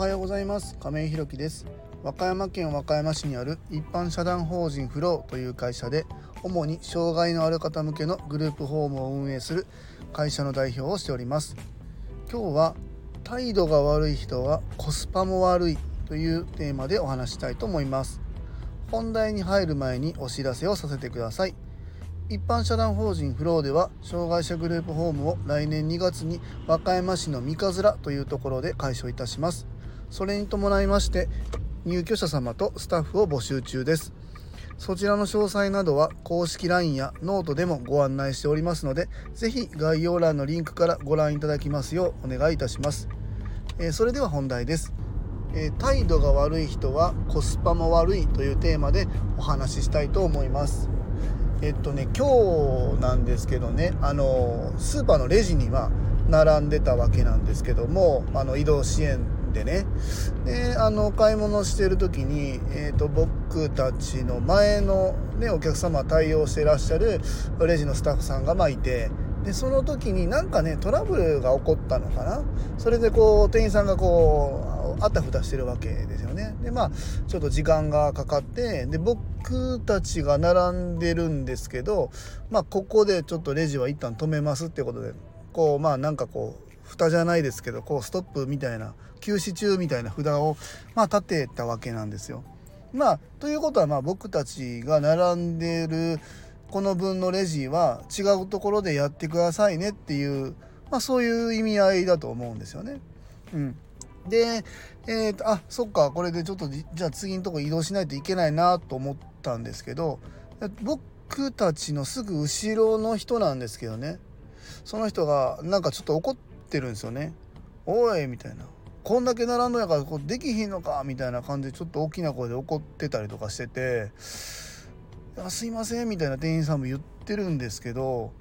はようございます。亀井ひろきです。和歌山県和歌山市にある一般社団法人フローという会社で主に障害のある方向けのグループホームを運営する会社の代表をしております。今日は態度が悪い人はコスパも悪いというテーマでお話したいと思います。本題に入る前にお知らせをさせてください。一般社団法人フローでは障害者グループホームを来年2月に和歌山市の三葛というところで開所いたします。それに伴いまして入居者様とスタッフを募集中です。そちらの詳細などは公式 LINE やノートでもご案内しておりますので是非概要欄のリンクからご覧いただきますようお願いいたします、えー、それでは本題です。えー、態度が悪い人はコスパも悪いというテーマでお話ししたいと思います。えっとね今日なんですけどねあのスーパーのレジには並んでたわけなんですけどもあの移動支援でね。であの買い物してる時に、えーと、僕たちの前の、ね、お客様対応してらっしゃるレジのスタッフさんがまいてでその時になんかねトラブルが起こったのかな。それでこう店員さんがこうあたふたしてるわけですよね。でまあちょっと時間がかかってで僕たちが並んでるんですけどまあここでちょっとレジは一旦止めますってことでこうまあなんかこう蓋じゃないですけどこうストップみたいな休止中みたいな札をまあ立てたわけなんですよ。まあということはまあ僕たちが並んでるこの分のレジは違うところでやってくださいねっていう、まあ、そういう意味合いだと思うんですよね。うん、で、えーと、あそっかこれでちょっとじゃあ次のとこ移動しないといけないなと思ったんですけど僕たちのすぐ後ろの人なんですけどねその人がなんかちょっと怒っててるんですよね。おいみたいな。こんだけ並んどんやからこうできひんのかみたいな感じでちょっと大きな声で怒ってたりとかしててあすいませんみたいな店員さんも言ってるんですけど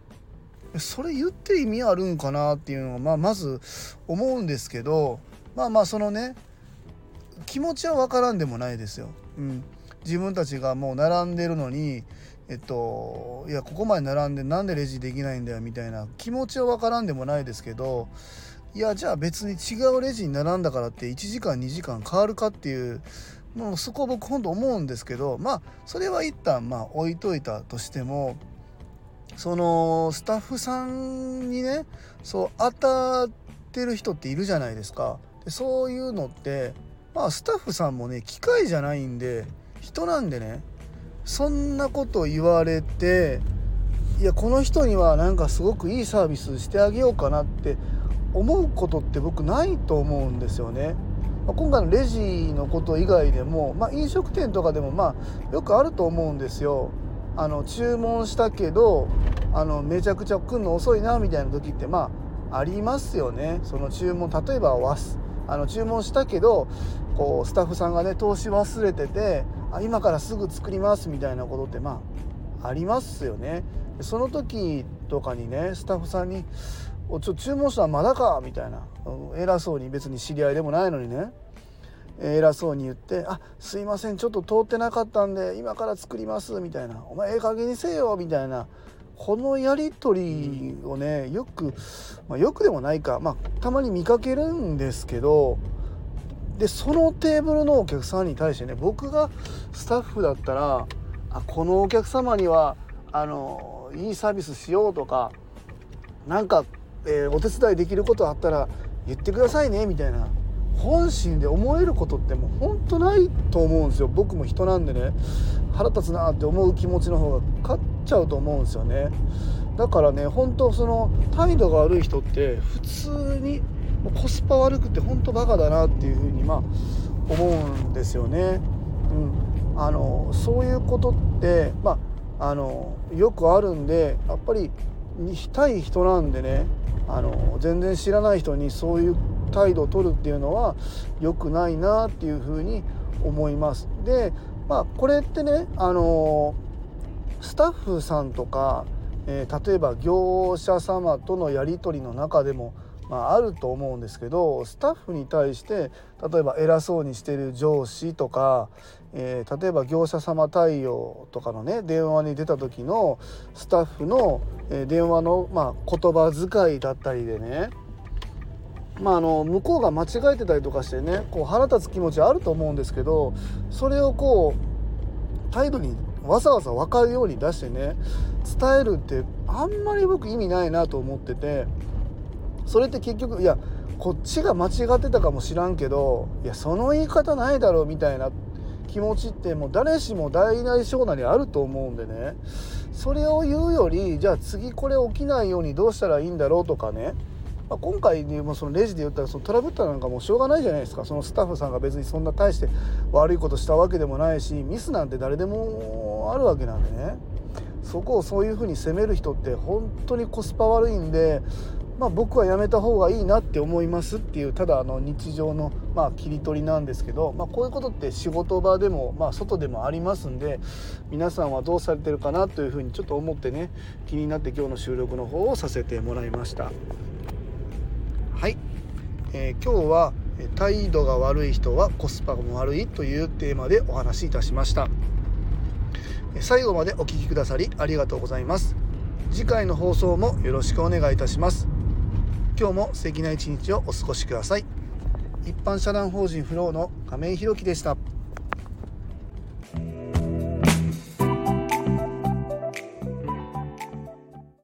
それ言って意味あるんかなっていうのが、まあ、まず思うんですけどまあまあそのね気持ちは分からんでもないですよ。うん、自分たちがもう並んでるのにえっといやここまで並んでなんでレジできないんだよみたいな気持ちは分からんでもないですけどいやじゃあ別に違うレジに並んだからって1時間2時間変わるかっていうもうそこ僕本当思うんですけどまあそれは一旦まあ置いといたとしてもそのスタッフさんにねそう当たってる人っているじゃないですか。でそういうのってまあスタッフさんもね機械じゃないんで人なんでねそんなこと言われていやこの人にはなんかすごくいいサービスしてあげようかなって思うことって僕ないと思うんですよね。まあ、今回のレジのこと以外でも、まあ、飲食店とかでもまあよくあると思うんですよ。あの注文したけどあのめちゃくちゃ来るの遅いなみたいな時ってまあありますよね。その注文例えばあの注文したけどこうスタッフさんがね通し忘れててあ今からすぐ作りますみたいなことってまあありますよね。その時とかにねスタッフさんにおちょ注文したらまだか？みたいな、偉そうに別に知り合いでもないのにね。偉そうに言って「あすいません。ちょっと通ってなかったんで今から作ります」みたいな「お前ええ加減にせよ」みたいな。このやり取りをねよく、まあ、よくでもないか、まあ、たまに見かけるんですけどでそのテーブルのお客さんに対してね僕がスタッフだったらあこのお客様にはあのいいサービスしようとかなんかえー、お手伝いできることあったら言ってくださいねみたいな本心で思えることってもう本当ないと思うんですよ。僕も人なんでね腹立つなって思う気持ちの方が勝っちゃうと思うんですよねだからね本当その態度が悪い人って普通にコスパ悪くて本当バカだなっていうふうにまあ思うんですよね。うん、あのそういうことってまああのよくあるんでやっぱり対人なんでねあの全然知らない人にそういう態度を取るっていうのは良くないなっていうふうに思います。でまあこれってねあのスタッフさんとか、えー、例えば業者様とのやり取りの中でもまあ、あると思うんですけどスタッフに対して例えば偉そうにしてる上司とか、えー、例えば業者様対応とかのね電話に出た時のスタッフの、えー、電話の、まあ、言葉遣いだったりでねまあ、あの向こうが間違えてたりとかしてねこう腹立つ気持ちあると思うんですけどそれをこう態度にわざわざ分かるように出してね伝えるってあんまり僕意味ないなと思っててそれって結局いやこっちが間違ってたかもしらんけどいやその言い方ないだろうみたいな気持ちってもう誰しも大なり小なりあると思うんでねそれを言うよりじゃあ次これ起きないようにどうしたらいいんだろうとかねまあ、今回にもそのレジで言ったらそのトラブったなんかもうしょうがないじゃないですか。そのスタッフさんが別にそんな大して悪いことしたわけでもないしミスなんて誰でもあるわけなんでね。そこをそういうふうに責める人って本当にコスパ悪いんで、まあ、僕はやめた方がいいなって思いますっていうただあの日常のまあ切り取りなんですけど、まあ、こういうことって仕事場でもまあ外でもありますんで皆さんはどうされてるかなというふうにちょっと思ってね気になって今日の収録の方をさせてもらいました。はい、えー、今日は態度が悪い人はコスパも悪いというテーマでお話しいたしました。最後までお聴きくださりありがとうございます。次回の放送もよろしくお願いいたします。今日も素敵な一日をお過ごしください。一般社団法人フローの亀井宏樹でした。